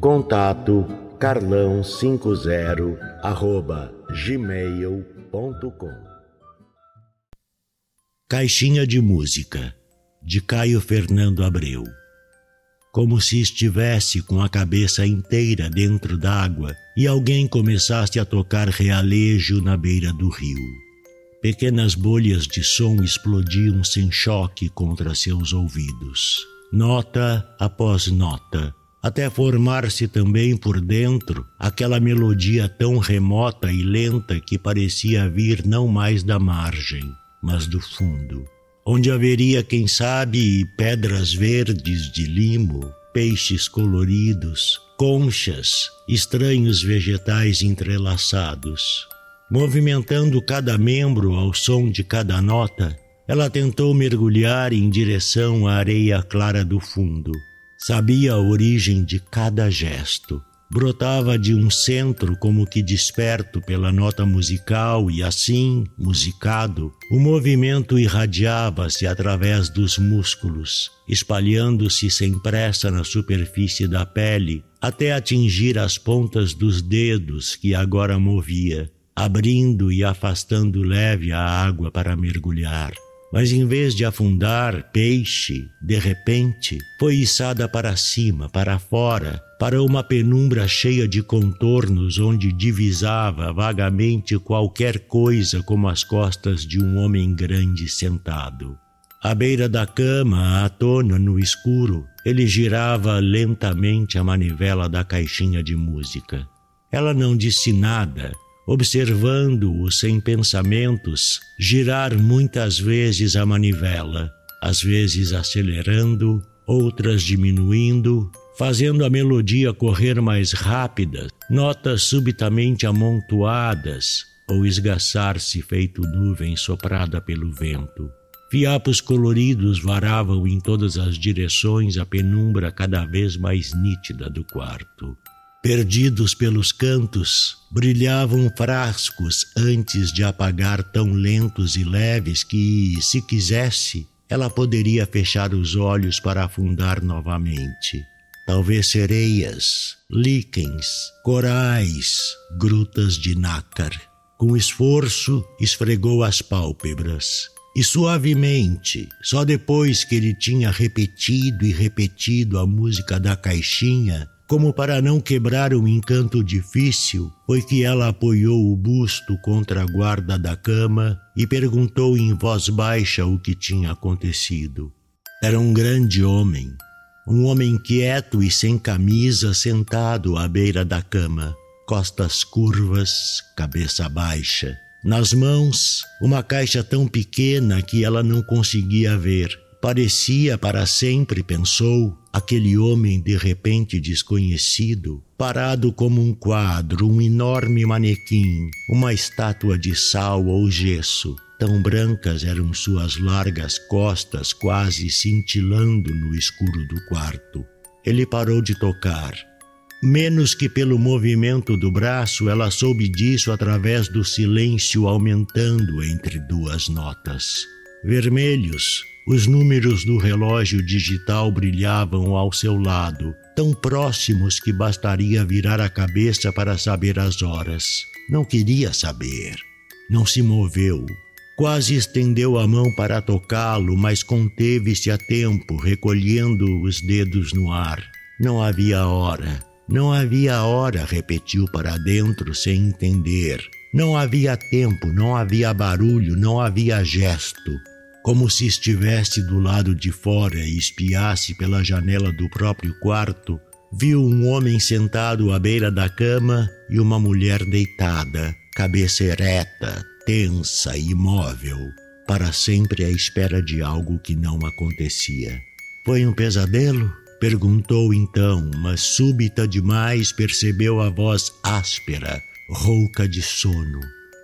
Contato carlão50 arroba gmail.com Caixinha de Música de Caio Fernando Abreu Como se estivesse com a cabeça inteira dentro d'água e alguém começasse a tocar realejo na beira do rio. Pequenas bolhas de som explodiam sem choque contra seus ouvidos. Nota após nota, até formar-se também por dentro aquela melodia tão remota e lenta que parecia vir não mais da margem, mas do fundo, onde haveria, quem sabe, pedras verdes de limo, peixes coloridos, conchas, estranhos vegetais entrelaçados. Movimentando cada membro ao som de cada nota, ela tentou mergulhar em direção à areia clara do fundo Sabia a origem de cada gesto. Brotava de um centro como que desperto pela nota musical e assim, musicado, o movimento irradiava-se através dos músculos, espalhando-se sem pressa na superfície da pele, até atingir as pontas dos dedos que agora movia, abrindo e afastando leve a água para mergulhar. Mas em vez de afundar, peixe, de repente, foi içada para cima, para fora, para uma penumbra cheia de contornos onde divisava vagamente qualquer coisa como as costas de um homem grande sentado. À beira da cama, à tona no escuro, ele girava lentamente a manivela da caixinha de música. Ela não disse nada, observando-o sem pensamentos, girar muitas vezes a manivela, às vezes acelerando, outras diminuindo, fazendo a melodia correr mais rápida, notas subitamente amontoadas ou esgaçar-se feito nuvem soprada pelo vento. Fiapos coloridos varavam em todas as direções a penumbra cada vez mais nítida do quarto. Perdidos pelos cantos, brilhavam frascos antes de apagar tão lentos e leves que, se quisesse, ela poderia fechar os olhos para afundar novamente. Talvez sereias, líquens, corais, grutas de nácar. Com esforço, esfregou as pálpebras. E suavemente, só depois que ele tinha repetido e repetido a música da caixinha, como para não quebrar um encanto difícil, foi que ela apoiou o busto contra a guarda da cama e perguntou em voz baixa o que tinha acontecido. Era um grande homem, um homem quieto e sem camisa sentado à beira da cama, costas curvas, cabeça baixa. Nas mãos, uma caixa tão pequena que ela não conseguia ver Parecia para sempre, pensou, aquele homem de repente desconhecido, parado como um quadro, um enorme manequim, uma estátua de sal ou gesso. Tão brancas eram suas largas costas, quase cintilando no escuro do quarto. Ele parou de tocar. Menos que pelo movimento do braço, ela soube disso através do silêncio aumentando entre duas notas. Vermelhos, os números do relógio digital brilhavam ao seu lado, tão próximos que bastaria virar a cabeça para saber as horas. Não queria saber. Não se moveu. Quase estendeu a mão para tocá-lo, mas conteve-se a tempo, recolhendo os dedos no ar. Não havia hora. Não havia hora, repetiu para dentro sem entender. Não havia tempo, não havia barulho, não havia gesto. Como se estivesse do lado de fora e espiasse pela janela do próprio quarto, viu um homem sentado à beira da cama e uma mulher deitada, cabeça ereta, tensa e imóvel, para sempre à espera de algo que não acontecia. Foi um pesadelo? Perguntou então, mas súbita demais percebeu a voz áspera, rouca de sono.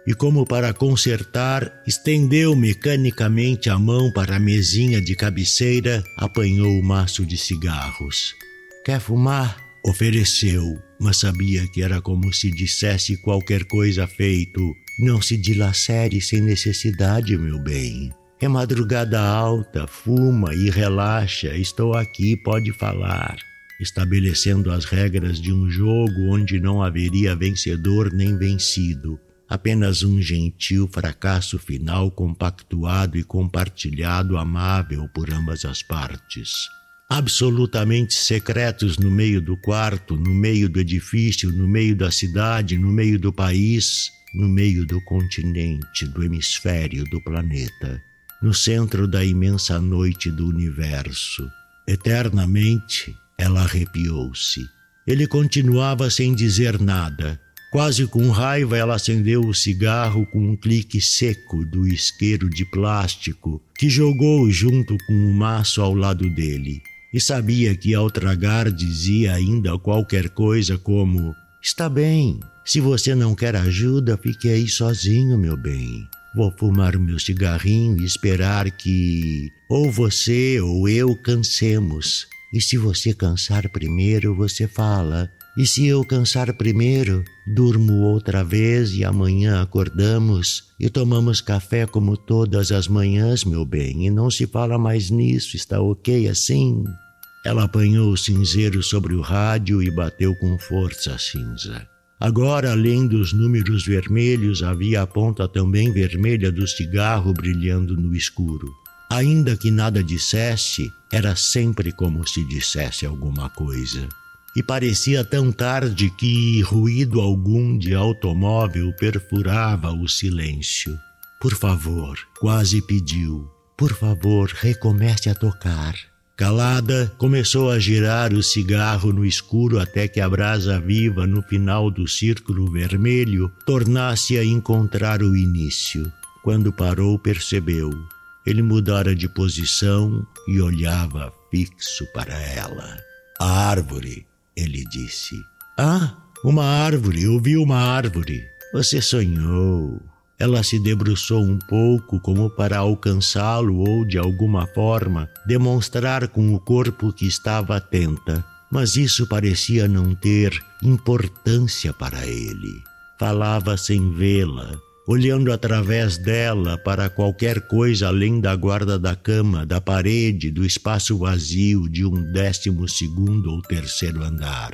E como para consertar, estendeu mecanicamente a mão para a mesinha de cabeceira, apanhou o maço de cigarros. Quer fumar? Ofereceu, mas sabia que era como se dissesse qualquer coisa feito. Não se dilacere sem necessidade, meu bem. É madrugada alta, fuma e relaxa. Estou aqui, pode falar. Estabelecendo as regras de um jogo onde não haveria vencedor nem vencido, apenas um gentil fracasso final compactuado e compartilhado amável por ambas as partes. Absolutamente secretos no meio do quarto, no meio do edifício, no meio da cidade, no meio do país, no meio do continente, do hemisfério, do planeta no centro da imensa noite do universo. Eternamente, ela arrepiou-se. Ele continuava sem dizer nada. Quase com raiva, ela acendeu o cigarro com um clique seco do isqueiro de plástico que jogou junto com o maço ao lado dele. E sabia que ao tragar dizia ainda qualquer coisa como: Está bem, se você não quer ajuda, fique aí sozinho, meu bem. Vou fumar meu cigarrinho e esperar que ou você ou eu cansemos. E se você cansar primeiro, você fala. E se eu cansar primeiro, durmo outra vez e amanhã acordamos e tomamos café como todas as manhãs, meu bem, e não se fala mais nisso, está ok assim? Ela apanhou o cinzeiro sobre o rádio e bateu com força a cinza. Agora, além dos números vermelhos, havia a ponta também vermelha do cigarro brilhando no escuro. Ainda que nada dissesse, era sempre como se dissesse alguma coisa. E parecia tão tarde que ruído algum de automóvel perfurava o silêncio. Por favor, quase pediu. Por favor, recomece a tocar. Calada, começou a girar o cigarro no escuro até que a brasa viva no final do círculo vermelho tornasse a encontrar o início. Quando parou, percebeu. Ele mudara de posição e olhava fixo para ela. A árvore, ele disse. Ah, uma árvore, eu vi uma árvore. Você sonhou. Ela se debruçou um pouco como para alcançá-lo ou, de alguma forma, demonstrar com o corpo que estava atenta, mas isso parecia não ter importância para ele. Falava sem vê-la, olhando através dela para qualquer coisa além da guarda da cama, da parede, do espaço vazio de um décimo segundo ou terceiro andar.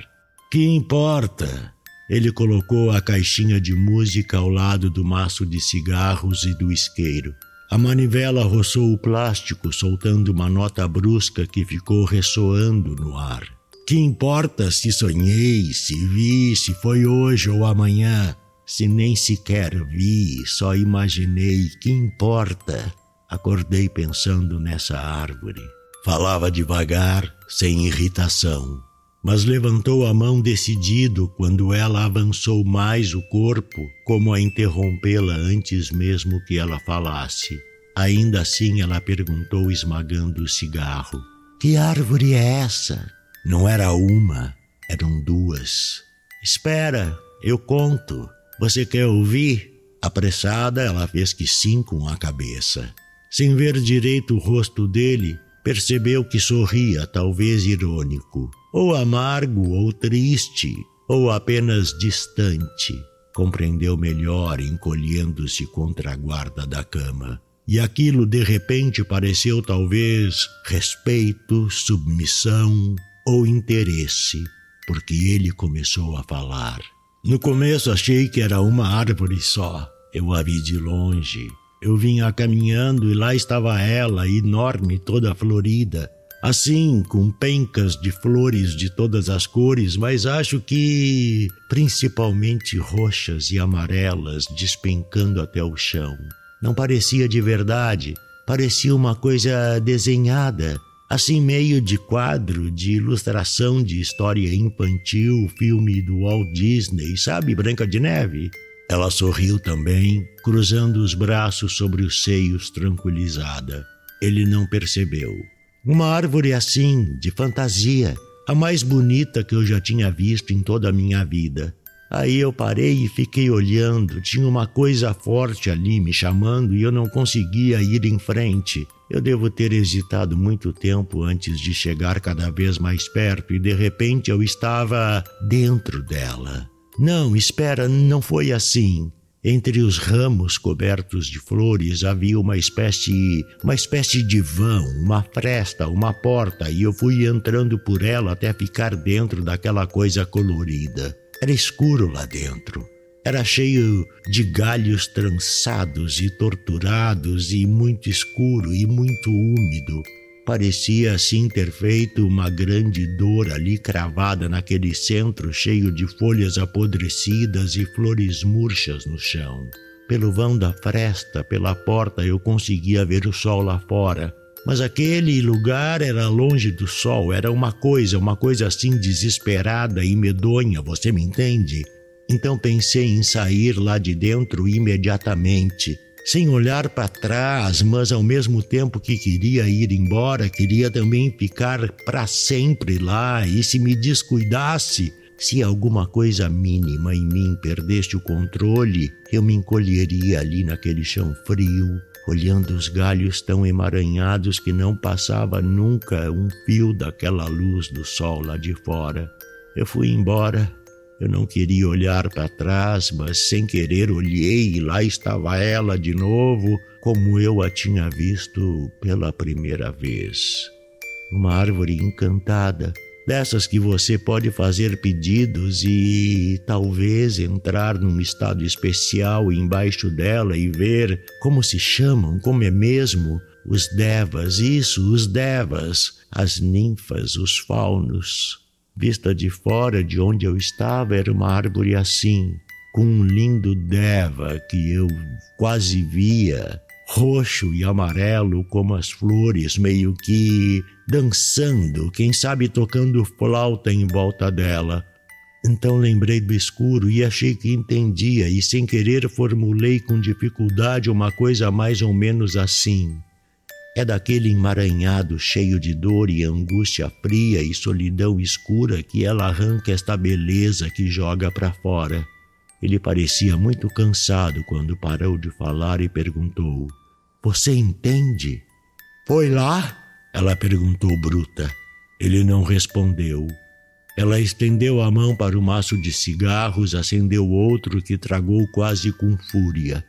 Que importa? Ele colocou a caixinha de música ao lado do maço de cigarros e do isqueiro. A manivela roçou o plástico, soltando uma nota brusca que ficou ressoando no ar. Que importa se sonhei, se vi, se foi hoje ou amanhã? Se nem sequer vi, só imaginei, que importa? Acordei pensando nessa árvore. Falava devagar, sem irritação mas levantou a mão decidido quando ela avançou mais o corpo, como a interrompê-la antes mesmo que ela falasse. Ainda assim ela perguntou, esmagando o cigarro: Que árvore é essa? Não era uma, eram duas. Espera, eu conto. Você quer ouvir? Apressada, ela fez que sim com a cabeça. Sem ver direito o rosto dele, percebeu que sorria, talvez irônico ou amargo ou triste, ou apenas distante. Compreendeu melhor encolhendo-se contra a guarda da cama. E aquilo de repente pareceu talvez respeito, submissão ou interesse, porque ele começou a falar. No começo achei que era uma árvore só. Eu a vi de longe. Eu vinha caminhando e lá estava ela, enorme, toda florida, assim com pencas de flores de todas as cores, mas acho que principalmente roxas e amarelas despencando até o chão. Não parecia de verdade, parecia uma coisa desenhada, assim meio de quadro, de ilustração de história infantil, filme do Walt Disney, sabe, Branca de Neve? Ela sorriu também, cruzando os braços sobre os seios, tranquilizada. Ele não percebeu. Uma árvore assim, de fantasia, a mais bonita que eu já tinha visto em toda a minha vida. Aí eu parei e fiquei olhando. Tinha uma coisa forte ali me chamando e eu não conseguia ir em frente. Eu devo ter hesitado muito tempo antes de chegar cada vez mais perto e de repente eu estava dentro dela. Não, espera, não foi assim. Entre os ramos cobertos de flores havia uma espécie, uma espécie de vão, uma fresta, uma porta, e eu fui entrando por ela até ficar dentro daquela coisa colorida. Era escuro lá dentro. Era cheio de galhos trançados e torturados e muito escuro e muito úmido. Parecia assim ter feito uma grande dor ali cravada naquele centro cheio de folhas apodrecidas e flores murchas no chão. Pelo vão da fresta, pela porta, eu conseguia ver o sol lá fora. Mas aquele lugar era longe do sol, era uma coisa, uma coisa assim desesperada e medonha, você me entende? Então pensei em sair lá de dentro imediatamente sem olhar para trás, mas ao mesmo tempo que queria ir embora, queria também ficar para sempre lá e se me descuidasse, se alguma coisa mínima em mim perdesse o controle, eu me encolheria ali naquele chão frio, olhando os galhos tão emaranhados que não passava nunca um fio daquela luz do sol lá de fora. Eu fui embora eu não queria olhar para trás, mas sem querer olhei e lá estava ela de novo, como eu a tinha visto pela primeira vez. Uma árvore encantada, dessas que você pode fazer pedidos e talvez entrar num estado especial embaixo dela e ver como se chamam, como é mesmo, os devas, isso, os devas, as ninfas, os faunos. Vista de fora de onde eu estava, era uma árvore assim, com um lindo deva que eu quase via, roxo e amarelo como as flores, meio que dançando, quem sabe tocando flauta em volta dela. Então lembrei do escuro e achei que entendia, e sem querer formulei com dificuldade uma coisa mais ou menos assim. É daquele emaranhado cheio de dor e angústia fria e solidão escura que ela arranca esta beleza que joga para fora. Ele parecia muito cansado quando parou de falar e perguntou: Você entende? Foi lá? Ela perguntou bruta. Ele não respondeu. Ela estendeu a mão para o maço de cigarros, acendeu outro que tragou quase com fúria.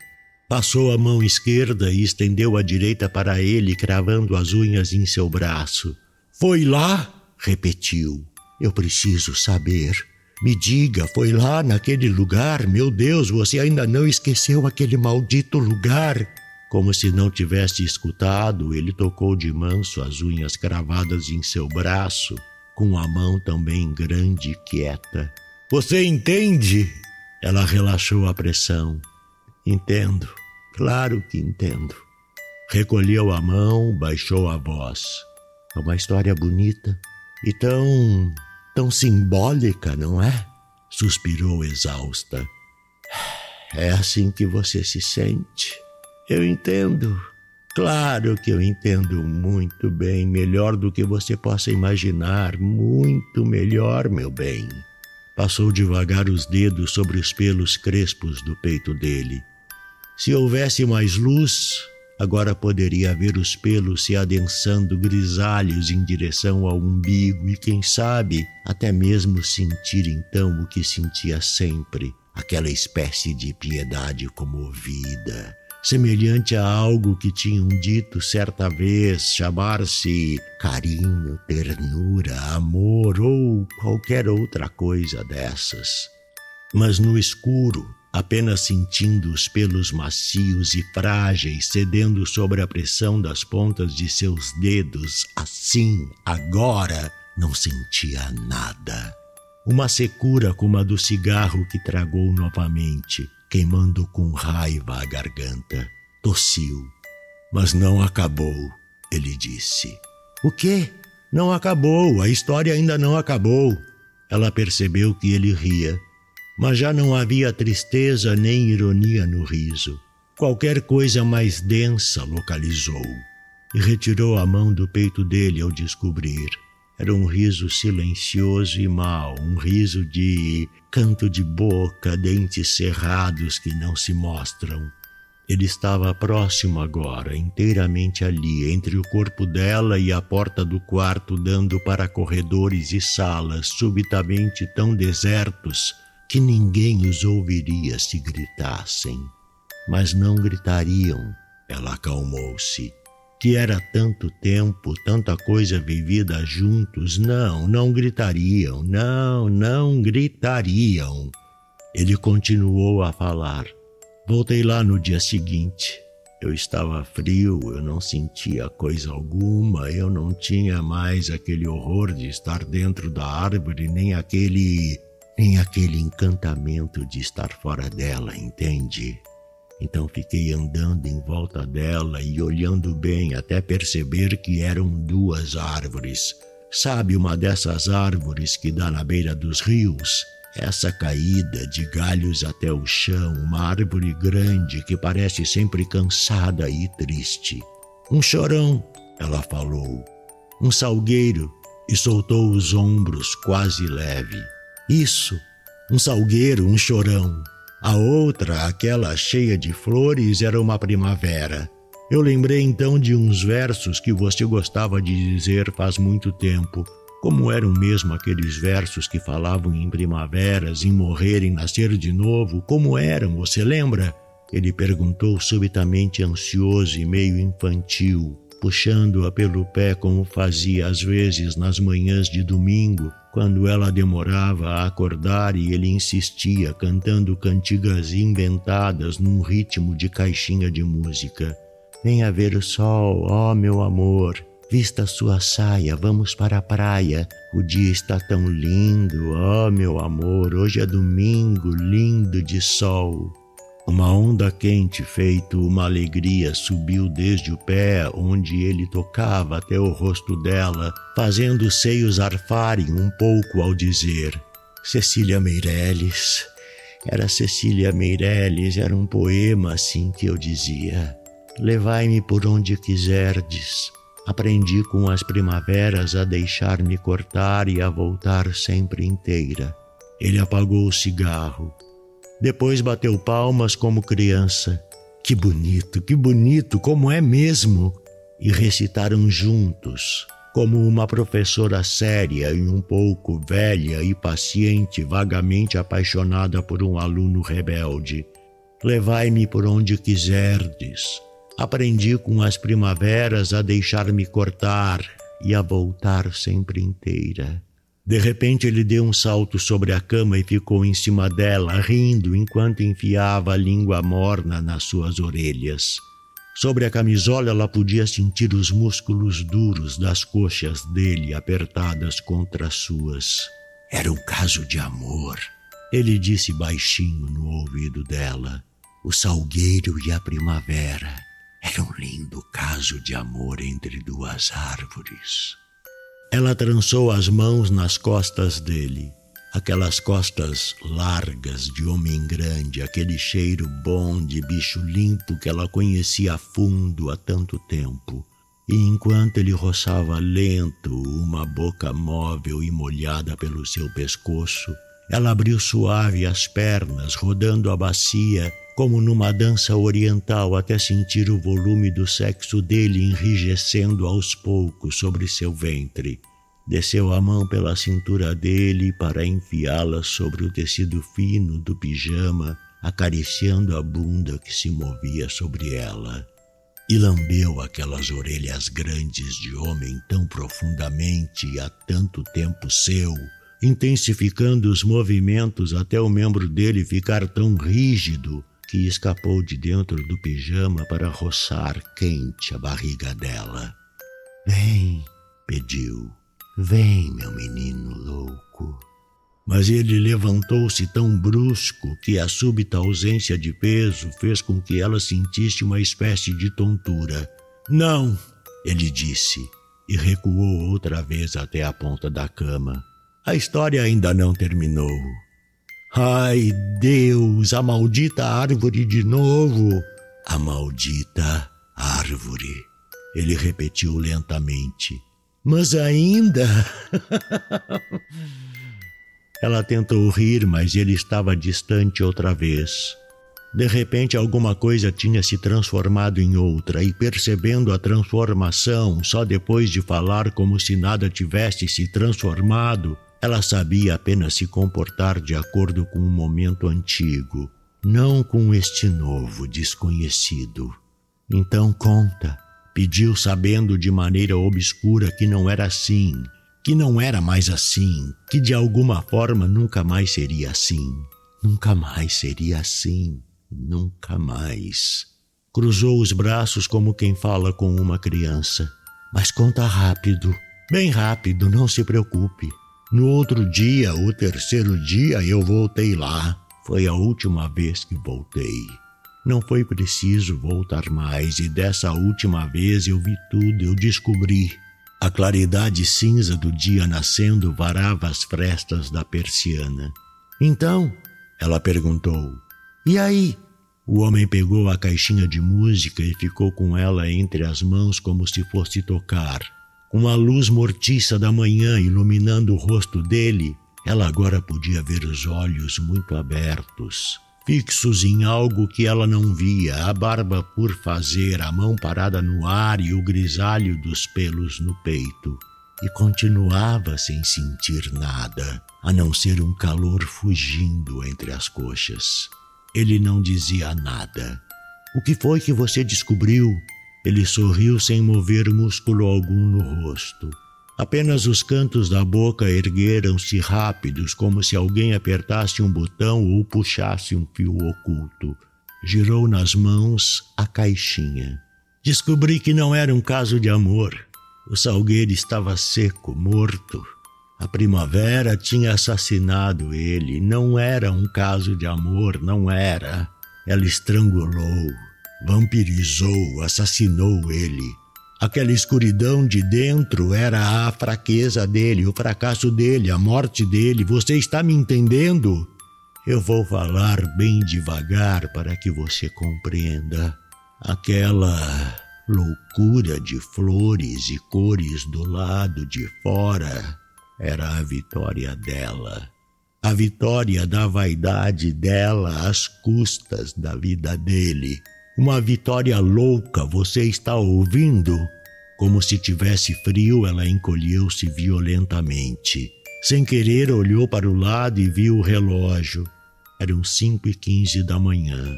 Passou a mão esquerda e estendeu a direita para ele, cravando as unhas em seu braço. Foi lá? repetiu. Eu preciso saber. Me diga, foi lá naquele lugar? Meu Deus, você ainda não esqueceu aquele maldito lugar? Como se não tivesse escutado, ele tocou de manso as unhas cravadas em seu braço, com a mão também grande e quieta. Você entende? Ela relaxou a pressão. Entendo. Claro que entendo. Recolheu a mão, baixou a voz. É uma história bonita e tão. tão simbólica, não é? Suspirou exausta. É assim que você se sente. Eu entendo. Claro que eu entendo muito bem, melhor do que você possa imaginar, muito melhor, meu bem. Passou devagar os dedos sobre os pelos crespos do peito dele. Se houvesse mais luz, agora poderia ver os pelos se adensando grisalhos em direção ao umbigo e, quem sabe, até mesmo sentir então o que sentia sempre, aquela espécie de piedade comovida, semelhante a algo que tinham dito certa vez chamar-se carinho, ternura, amor ou qualquer outra coisa dessas. Mas no escuro, apenas sentindo os pelos macios e frágeis cedendo sobre a pressão das pontas de seus dedos. Assim, agora, não sentia nada. Uma secura como a do cigarro que tragou novamente, queimando com raiva a garganta. Tossiu. Mas não acabou, ele disse. O quê? Não acabou, a história ainda não acabou. Ela percebeu que ele ria mas já não havia tristeza nem ironia no riso. Qualquer coisa mais densa localizou e retirou a mão do peito dele ao descobrir. Era um riso silencioso e mau, um riso de canto de boca, dentes cerrados que não se mostram. Ele estava próximo agora, inteiramente ali, entre o corpo dela e a porta do quarto, dando para corredores e salas subitamente tão desertos que ninguém os ouviria se gritassem. Mas não gritariam, ela acalmou-se. Que era tanto tempo, tanta coisa vivida juntos. Não, não gritariam, não, não gritariam. Ele continuou a falar. Voltei lá no dia seguinte. Eu estava frio, eu não sentia coisa alguma, eu não tinha mais aquele horror de estar dentro da árvore, nem aquele nem aquele encantamento de estar fora dela, entende? Então fiquei andando em volta dela e olhando bem até perceber que eram duas árvores. Sabe uma dessas árvores que dá na beira dos rios? Essa caída de galhos até o chão, uma árvore grande que parece sempre cansada e triste. Um chorão, ela falou. Um salgueiro e soltou os ombros quase leve. Isso, um salgueiro, um chorão. A outra, aquela cheia de flores, era uma primavera. Eu lembrei então de uns versos que você gostava de dizer faz muito tempo. Como eram mesmo aqueles versos que falavam em primaveras, em morrer, em nascer de novo? Como eram, você lembra? Ele perguntou subitamente ansioso e meio infantil puxando-a pelo pé como fazia às vezes nas manhãs de domingo, quando ela demorava a acordar e ele insistia cantando cantigas inventadas num ritmo de caixinha de música. Venha ver o sol, ó oh, meu amor. Vista sua saia, vamos para a praia. O dia está tão lindo, ó oh, meu amor. Hoje é domingo, lindo de sol. Uma onda quente, feito uma alegria, subiu desde o pé onde ele tocava até o rosto dela, fazendo os seios arfarem um pouco ao dizer: Cecília Meirelles. Era Cecília Meirelles, era um poema assim que eu dizia. Levai-me por onde quiserdes. Aprendi com as primaveras a deixar-me cortar e a voltar sempre inteira. Ele apagou o cigarro depois bateu palmas como criança. Que bonito, que bonito, como é mesmo! E recitaram juntos, como uma professora séria e um pouco velha e paciente, vagamente apaixonada por um aluno rebelde. Levai-me por onde quiserdes. Aprendi com as primaveras a deixar-me cortar e a voltar sempre inteira. De repente ele deu um salto sobre a cama e ficou em cima dela, rindo enquanto enfiava a língua morna nas suas orelhas. Sobre a camisola ela podia sentir os músculos duros das coxas dele apertadas contra as suas. Era um caso de amor. Ele disse baixinho no ouvido dela. O salgueiro e a primavera. Era um lindo caso de amor entre duas árvores. Ela trançou as mãos nas costas dele, aquelas costas largas de homem grande, aquele cheiro bom de bicho limpo que ela conhecia a fundo há tanto tempo. E enquanto ele roçava lento uma boca móvel e molhada pelo seu pescoço, ela abriu suave as pernas, rodando a bacia como numa dança oriental até sentir o volume do sexo dele enrijecendo aos poucos sobre seu ventre. Desceu a mão pela cintura dele para enfiá-la sobre o tecido fino do pijama, acariciando a bunda que se movia sobre ela. E lambeu aquelas orelhas grandes de homem tão profundamente e há tanto tempo seu, intensificando os movimentos até o membro dele ficar tão rígido que escapou de dentro do pijama para roçar quente a barriga dela. Vem, pediu. Vem, meu menino louco. Mas ele levantou-se tão brusco que a súbita ausência de peso fez com que ela sentisse uma espécie de tontura. Não, ele disse, e recuou outra vez até a ponta da cama. A história ainda não terminou. Ai, Deus, a maldita árvore de novo! A maldita árvore. Ele repetiu lentamente. Mas ainda. Ela tentou rir, mas ele estava distante outra vez. De repente, alguma coisa tinha se transformado em outra, e percebendo a transformação só depois de falar como se nada tivesse se transformado, ela sabia apenas se comportar de acordo com o momento antigo, não com este novo desconhecido. Então conta, pediu sabendo de maneira obscura que não era assim, que não era mais assim, que de alguma forma nunca mais seria assim. Nunca mais seria assim, nunca mais. Cruzou os braços como quem fala com uma criança. Mas conta rápido, bem rápido, não se preocupe. No outro dia, o terceiro dia, eu voltei lá. Foi a última vez que voltei. Não foi preciso voltar mais, e dessa última vez eu vi tudo, eu descobri. A claridade cinza do dia nascendo varava as frestas da persiana. Então, ela perguntou: E aí? O homem pegou a caixinha de música e ficou com ela entre as mãos como se fosse tocar. Com a luz mortiça da manhã iluminando o rosto dele, ela agora podia ver os olhos muito abertos, fixos em algo que ela não via, a barba por fazer, a mão parada no ar e o grisalho dos pelos no peito. E continuava sem sentir nada, a não ser um calor fugindo entre as coxas. Ele não dizia nada. O que foi que você descobriu? Ele sorriu sem mover músculo algum no rosto. Apenas os cantos da boca ergueram-se rápidos, como se alguém apertasse um botão ou puxasse um fio oculto. Girou nas mãos a caixinha. Descobri que não era um caso de amor. O salgueiro estava seco, morto. A primavera tinha assassinado ele. Não era um caso de amor, não era. Ela estrangulou, vampirizou, assassinou ele. Aquela escuridão de dentro era a fraqueza dele, o fracasso dele, a morte dele. Você está me entendendo? Eu vou falar bem devagar para que você compreenda. Aquela loucura de flores e cores do lado de fora era a vitória dela. A vitória da vaidade dela às custas da vida dele. Uma vitória louca, você está ouvindo? Como se tivesse frio, ela encolheu-se violentamente. Sem querer, olhou para o lado e viu o relógio. Eram cinco e quinze da manhã.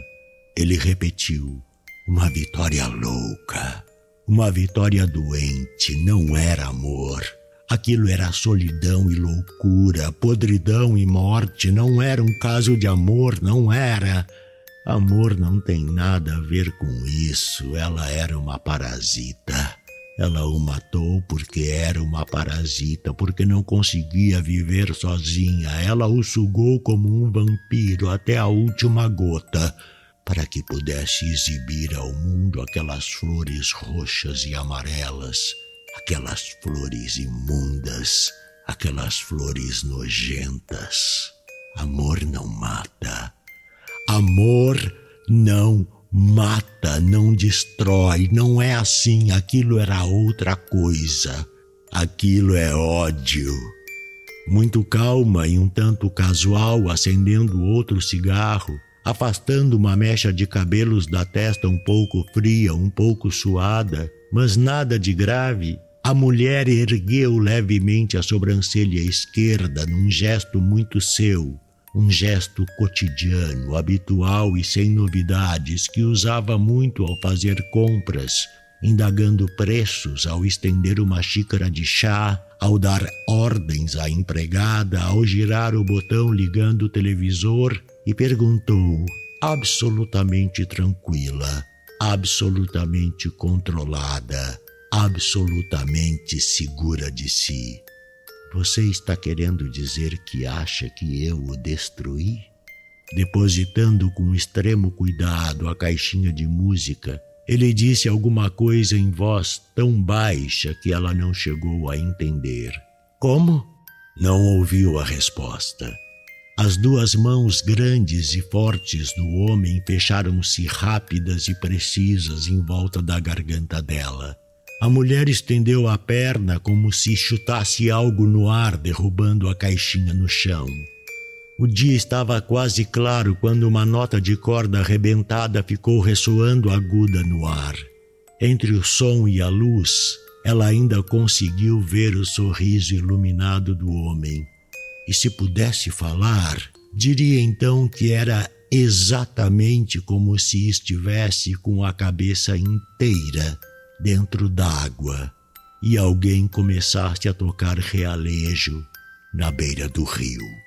Ele repetiu: Uma vitória louca. Uma vitória doente. Não era amor. Aquilo era solidão e loucura, podridão e morte. Não era um caso de amor, não era. Amor não tem nada a ver com isso. Ela era uma parasita. Ela o matou porque era uma parasita, porque não conseguia viver sozinha. Ela o sugou como um vampiro até a última gota, para que pudesse exibir ao mundo aquelas flores roxas e amarelas, aquelas flores imundas, aquelas flores nojentas. Amor não mata. Amor não mata, não destrói, não é assim, aquilo era outra coisa. Aquilo é ódio. Muito calma e um tanto casual, acendendo outro cigarro, afastando uma mecha de cabelos da testa um pouco fria, um pouco suada, mas nada de grave, a mulher ergueu levemente a sobrancelha esquerda num gesto muito seu um gesto cotidiano, habitual e sem novidades que usava muito ao fazer compras, indagando preços ao estender uma xícara de chá, ao dar ordens à empregada, ao girar o botão ligando o televisor e perguntou, absolutamente tranquila, absolutamente controlada, absolutamente segura de si: Você está querendo dizer que acha que eu o destruí? Depositando com extremo cuidado a caixinha de música, ele disse alguma coisa em voz tão baixa que ela não chegou a entender. Como? Não ouviu a resposta. As duas mãos grandes e fortes do homem fecharam-se rápidas e precisas em volta da garganta dela. A mulher estendeu a perna como se chutasse algo no ar, derrubando a caixinha no chão. O dia estava quase claro quando uma nota de corda arrebentada ficou ressoando aguda no ar. Entre o som e a luz, ela ainda conseguiu ver o sorriso iluminado do homem. E se pudesse falar, diria então que era exatamente como se estivesse com a cabeça inteira dentro d'água e alguém começasse a tocar realejo na beira do rio.